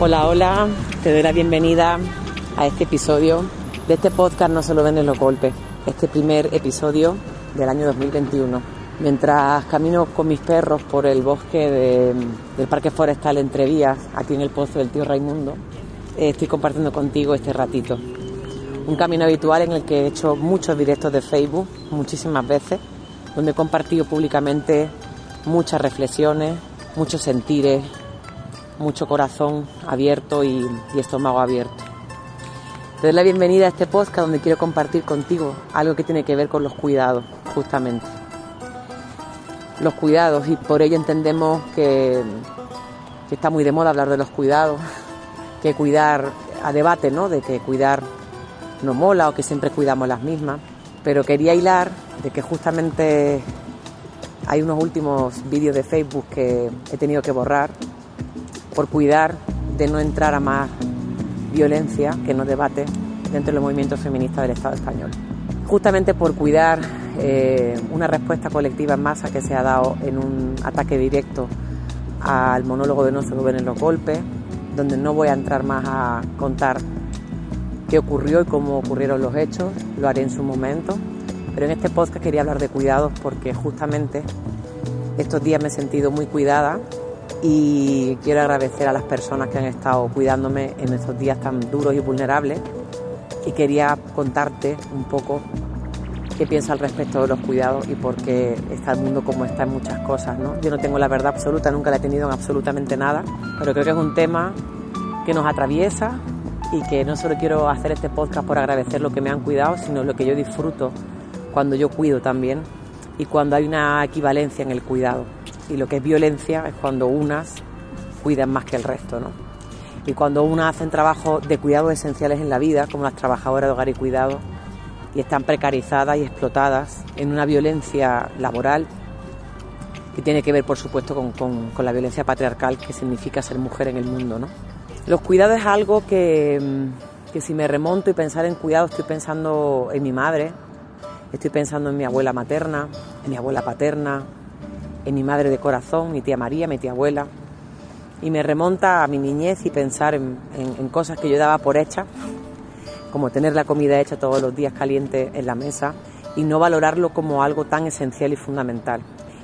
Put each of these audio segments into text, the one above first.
Hola, hola, te doy la bienvenida a este episodio de este podcast No se lo los golpes, este primer episodio del año 2021. Mientras camino con mis perros por el bosque del Parque Forestal Entre Vías, aquí en el Pozo del Tío Raimundo, estoy compartiendo contigo este ratito. Un camino habitual en el que he hecho muchos directos de Facebook, muchísimas veces, donde he compartido públicamente muchas reflexiones, muchos sentires, mucho corazón abierto y, estómago abierto. Te doy la bienvenida a este podcast donde quiero compartir contigo algo que tiene que ver con los cuidados, justamente. Los cuidados, y por ello entendemos que, está muy de moda hablar de los cuidados, que cuidar a debate, ¿no? De que cuidar no mola o que siempre cuidamos las mismas. Pero quería hilar de que justamente hay unos últimos vídeos de Facebook que he tenido que borrar por cuidar de no entrar a más violencia que no debate dentro del movimiento feminista del Estado español. Justamente por cuidar eh, una respuesta colectiva en masa que se ha dado en un ataque directo al monólogo de No se en los golpes, donde no voy a entrar más a contar qué ocurrió y cómo ocurrieron los hechos, lo haré en su momento, pero en este podcast quería hablar de cuidados porque justamente estos días me he sentido muy cuidada y quiero agradecer a las personas que han estado cuidándome en estos días tan duros y vulnerables y quería contarte un poco qué piensa al respecto de los cuidados y por qué está el mundo como está en muchas cosas. ¿no? Yo no tengo la verdad absoluta, nunca la he tenido en absolutamente nada, pero creo que es un tema que nos atraviesa y que no solo quiero hacer este podcast por agradecer lo que me han cuidado, sino lo que yo disfruto cuando yo cuido también y cuando hay una equivalencia en el cuidado y lo que es violencia es cuando unas cuidan más que el resto, ¿no? Y cuando unas hacen trabajos de cuidados esenciales en la vida, como las trabajadoras de hogar y cuidado, y están precarizadas y explotadas en una violencia laboral que tiene que ver, por supuesto, con, con la violencia patriarcal que significa ser mujer en el mundo, ¿no? Los cuidados es algo que, mm, que si me remonto y pensar en cuidados, estoy pensando en mi madre, estoy pensando en mi abuela materna, en mi abuela paterna, en mi madre de corazón, mi tía María, mi tía abuela, y me remonta a mi niñez y pensar en, cosas que yo daba por hechas, como tener la comida hecha todos los días caliente en la mesa y no valorarlo como algo tan esencial y fundamental.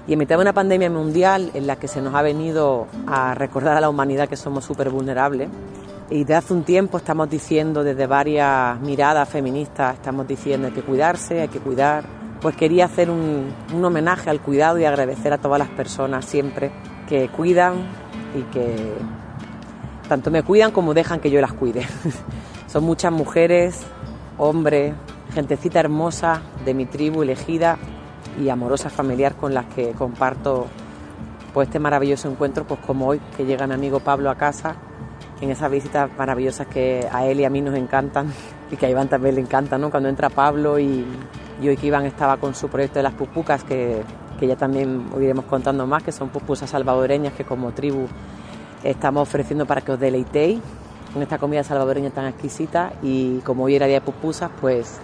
Y en mitad de una pandemia mundial en la que se nos ha venido a recordar a la humanidad que somos súper vulnerables, y de hace un tiempo estamos diciendo desde varias miradas feministas, estamos diciendo hay que cuidarse, hay que cuidar, pues quería hacer un, homenaje al cuidado y agradecer a todas las personas siempre que cuidan y que tanto me cuidan como dejan que yo las cuide. Son muchas mujeres, hombres, gentecita hermosa de mi tribu elegida y amorosa familiar con las que comparto pues este maravilloso encuentro, pues como hoy que llega mi amigo Pablo a casa en esas visitas maravillosas que a él y a mí nos encantan y que a Iván también le encantan, ¿no? Cuando entra Pablo y, y hoy que Iván estaba con su proyecto de las pupucas, que, que ya también os iremos contando más, que son pupusas salvadoreñas que como tribu estamos ofreciendo para que os deleitéis con esta comida salvadoreña tan exquisita y como hoy era día de pupusas, pues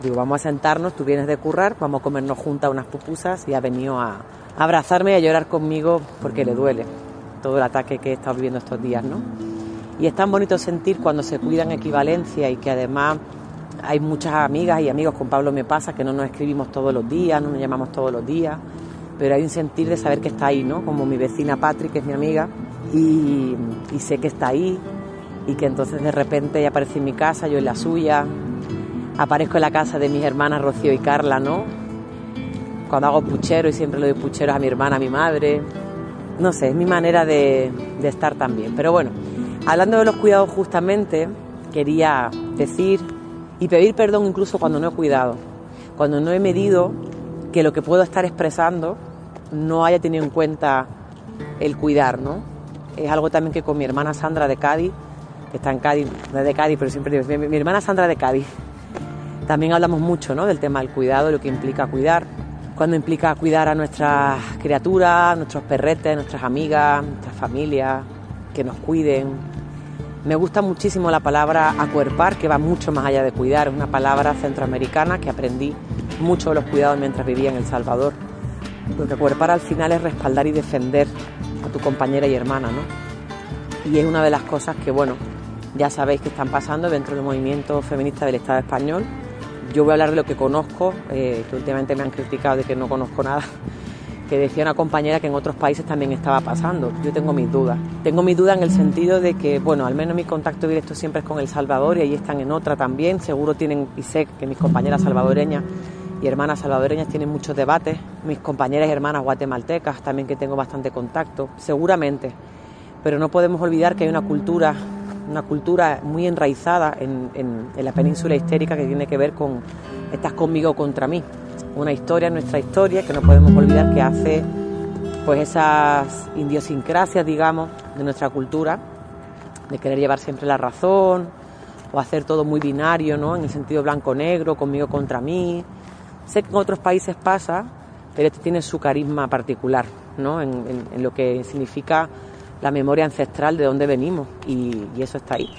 digo, vamos a sentarnos, tú vienes de currar, vamos a comernos juntas unas pupusas y ha venido a abrazarme y a llorar conmigo porque le duele todo el ataque que he estado viviendo estos días, ¿no? Y es tan bonito sentir cuando se cuidan equivalencia y que además hay muchas amigas y amigos, con Pablo me pasa, que no nos escribimos todos los días, no nos llamamos todos los días, pero hay un sentir de saber que está ahí, ¿no? Como mi vecina Patrick, que es mi amiga, y, sé que está ahí, y que entonces de repente ella aparece en mi casa, yo en la suya, aparezco en la casa de mis hermanas Rocío y Carla, ¿no? Cuando hago puchero y siempre le doy pucheros a mi hermana, a mi madre, no sé, es mi manera de, de estar también. Pero bueno, hablando de los cuidados justamente, quería decir y pedir perdón incluso cuando no he cuidado, cuando no he medido que lo que puedo estar expresando no haya tenido en cuenta el cuidar, ¿no? Es algo también que con mi hermana Sandra de Cádiz, que está en Cádiz, no es de Cádiz, pero siempre digo, mi, hermana Sandra de Cádiz, también hablamos mucho, ¿no? Del tema del cuidado, lo que implica cuidar, cuando implica cuidar a nuestras criaturas, nuestros perretes, nuestras amigas, nuestras familias, que nos cuiden, me gusta muchísimo la palabra acuerpar, que va mucho más allá de cuidar. Es una palabra centroamericana que aprendí mucho de los cuidados mientras vivía en El Salvador. Porque acuerpar al final es respaldar y defender a tu compañera y hermana, ¿no? y es una de las cosas que, bueno, ya sabéis que están pasando dentro del movimiento feminista del Estado español. Yo voy a hablar de lo que conozco, eh, que últimamente me han criticado de que no conozco nada, que decía una compañera que en otros países también estaba pasando. Yo tengo mis dudas. Tengo mis dudas en el sentido de que, bueno, al menos mi contacto directo siempre es con El Salvador y ahí están en otra también. Seguro tienen, y sé que mis compañeras salvadoreñas y hermanas salvadoreñas tienen muchos debates. Mis compañeras y hermanas guatemaltecas también que tengo bastante contacto, seguramente. Pero no podemos olvidar que hay una cultura una cultura muy enraizada en, en, la península histérica que tiene que ver con estás conmigo contra mí. Una historia, nuestra historia, que no podemos olvidar que hace pues esas idiosincrasias, digamos, de nuestra cultura, de querer llevar siempre la razón, o hacer todo muy binario, ¿no? En el sentido blanco-negro, conmigo contra mí. Sé que en otros países pasa, pero este tiene su carisma particular, ¿no? en, lo que significa la memoria ancestral de dónde venimos y eso está ahí.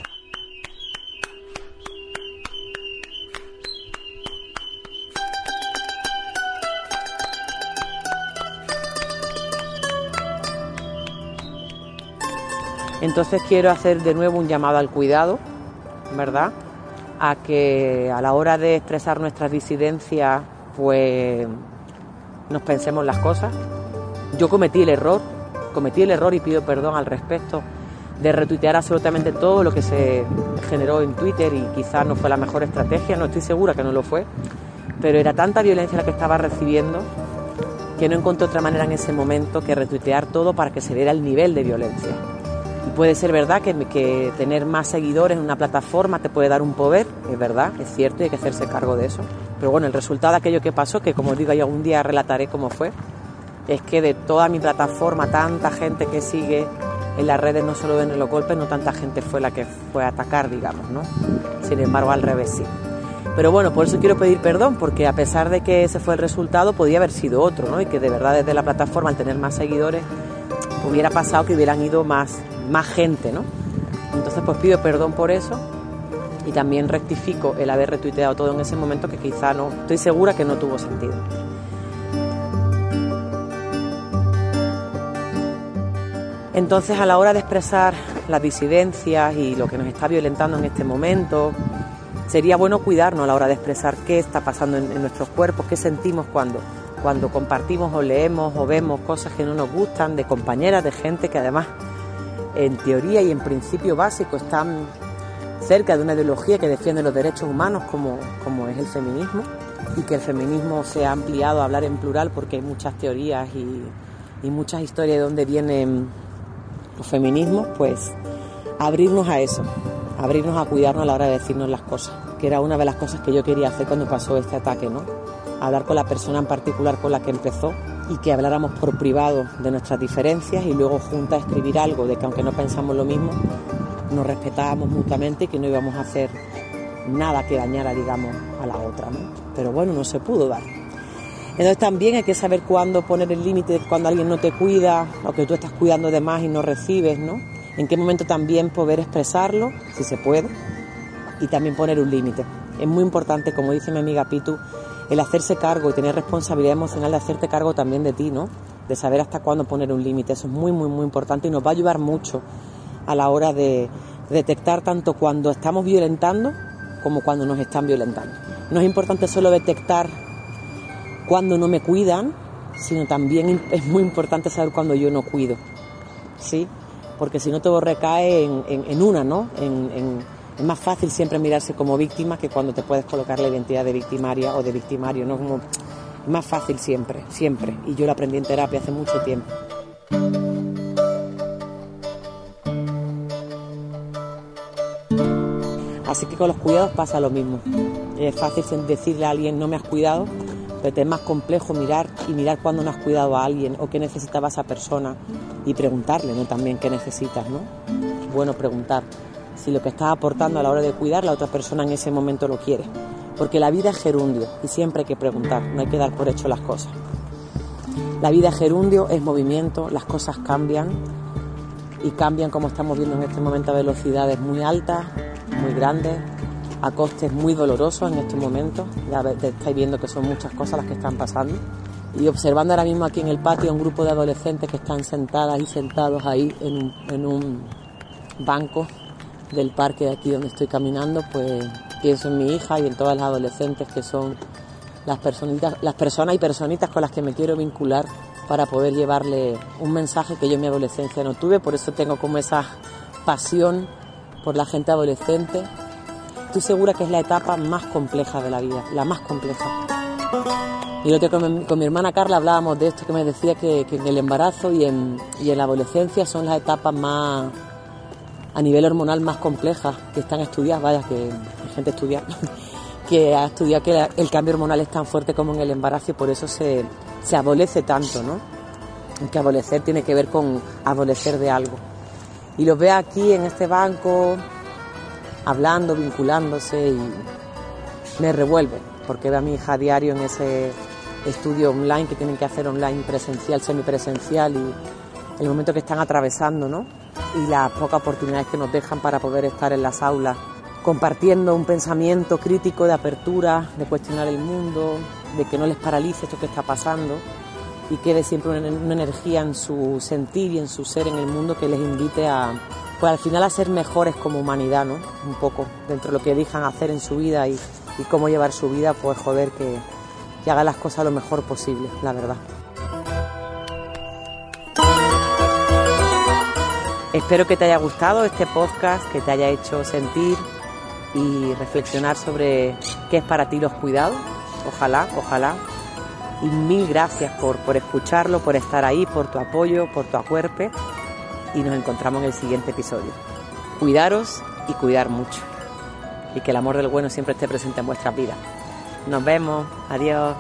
Entonces quiero hacer de nuevo un llamado al cuidado, ¿verdad? A que a la hora de expresar nuestras disidencias, pues nos pensemos las cosas. Yo cometí el error cometí el error y pido perdón al respecto de retuitear absolutamente todo lo que se generó en Twitter y quizás no fue la mejor estrategia, no estoy segura que no lo fue, pero era tanta violencia la que estaba recibiendo que no encontré otra manera en ese momento que retuitear todo para que se viera el nivel de violencia. Puede ser verdad que, que tener más seguidores en una plataforma te puede dar un poder, es verdad, es cierto, y hay que hacerse cargo de eso. Pero bueno, el resultado de aquello que pasó, que como digo, yo algún día relataré cómo fue, es que de toda mi plataforma, tanta gente que sigue en las redes, no solo ven los golpes, no tanta gente fue la que fue a atacar, digamos, ¿no? Sin embargo, al revés sí. Pero bueno, por eso quiero pedir perdón, porque a pesar de que ese fue el resultado, podía haber sido otro, ¿no? Y que de verdad desde la plataforma, al tener más seguidores, hubiera pasado que hubieran ido más, más gente, ¿no? Entonces, pues pido perdón por eso y también rectifico el haber retuiteado todo en ese momento que quizá no, estoy segura que no tuvo sentido. Entonces, a la hora de expresar las disidencias y lo que nos está violentando en este momento, sería bueno cuidarnos a la hora de expresar qué está pasando en, nuestros cuerpos, qué sentimos cuando, cuando compartimos o leemos o vemos cosas que no nos gustan de compañeras, de gente que además en teoría y en principio básico están cerca de una ideología que defiende los derechos humanos como, como es el feminismo y que el feminismo se ha ampliado a hablar en plural porque hay muchas teorías y, y muchas historias de donde vienen los feminismos, pues abrirnos a eso, abrirnos a cuidarnos a la hora de decirnos las cosas, que era una de las cosas que yo quería hacer cuando pasó este ataque, ¿no? Hablar con la persona en particular con la que empezó y que habláramos por privado de nuestras diferencias y luego juntas escribir algo de que aunque no pensamos lo mismo, nos respetábamos mutuamente y que no íbamos a hacer nada que dañara, digamos, a la otra, ¿no? Pero bueno, no se pudo dar. Entonces también hay que saber cuándo poner el límite, cuando alguien no te cuida o que tú estás cuidando de más y no recibes, ¿no? En qué momento también poder expresarlo, si se puede, y también poner un límite. Es muy importante, como dice mi amiga Pitu, el hacerse cargo y tener responsabilidad emocional de hacerte cargo también de ti, ¿no? De saber hasta cuándo poner un límite. Eso es muy, muy, muy importante y nos va a ayudar mucho a la hora de detectar tanto cuando estamos violentando como cuando nos están violentando. No es importante solo detectar cuando no me cuidan, sino también es muy importante saber cuando yo no cuido, ¿sí? Porque si no todo recae en, una, ¿no? Es más fácil siempre mirarse como víctima que cuando te puedes colocar la identidad de victimaria o de victimario, ¿no? Como, es más fácil siempre, siempre. Y yo lo aprendí en terapia hace mucho tiempo. Así que con los cuidados pasa lo mismo. Es fácil decirle a alguien no me has cuidado pero es más complejo mirar y mirar cuándo no has cuidado a alguien o qué necesitaba esa persona y preguntarle ¿no? también qué necesitas. ¿no? Bueno preguntar si lo que estás aportando a la hora de cuidar la otra persona en ese momento lo quiere. Porque la vida es gerundio y siempre hay que preguntar, no hay que dar por hecho las cosas. La vida es gerundio, es movimiento, las cosas cambian y cambian como estamos viendo en este momento a velocidades muy altas, muy grandes, a costes muy dolorosos en estos momentos. Ya estáis viendo que son muchas cosas las que están pasando. Y observando ahora mismo aquí en el patio un grupo de adolescentes que están sentadas y sentados ahí en un, bancos del parque de aquí donde estoy caminando, pues pienso en mi hija y en todas las adolescentes que son las personitas, las personas y personitas con las que me quiero vincular para poder llevarle un mensaje que yo en mi adolescencia no tuve, por eso tengo como esa pasión por la gente adolescente. Estoy segura que es la etapa más compleja de la vida, la más compleja. Y lo que con, mi hermana Carla hablábamos de esto, que me decía que, en el embarazo y en, y en la adolescencia son las etapas más, a nivel hormonal más complejas que están estudiadas, vaya, que hay gente estudia, que ha estudiado que el cambio hormonal es tan fuerte como en el embarazo y por eso se, se adolece tanto, ¿no? Que adolecer tiene que ver con adolecer de algo. Y los veo aquí en este banco, hablando, vinculándose y me revuelve, porque veo a mi hija a diario en ese estudio online que tienen que hacer online, presencial, semipresencial y el momento que están atravesando, ¿no? Y las pocas oportunidades que nos dejan para poder estar en las aulas compartiendo un pensamiento crítico de apertura, de cuestionar el mundo, de que no les paralice esto que está pasando y quede siempre una, energía en su sentir y en su ser en el mundo que les invite a, pues al final a ser mejores como humanidad, ¿no? Un poco, dentro de lo que dejan hacer en su vida y, cómo llevar su vida, pues joder, que, que haga las cosas lo mejor posible, la verdad. Espero que te haya gustado este podcast, que te haya hecho sentir y reflexionar sobre qué es para ti los cuidados. Ojalá, ojalá y mil gracias por, por escucharlo, por estar ahí, por tu apoyo, por tu acuerpe y nos encontramos en el siguiente episodio. Cuidaros y cuidar mucho y que el amor del bueno siempre esté presente en vuestras vidas. Nos vemos, adiós.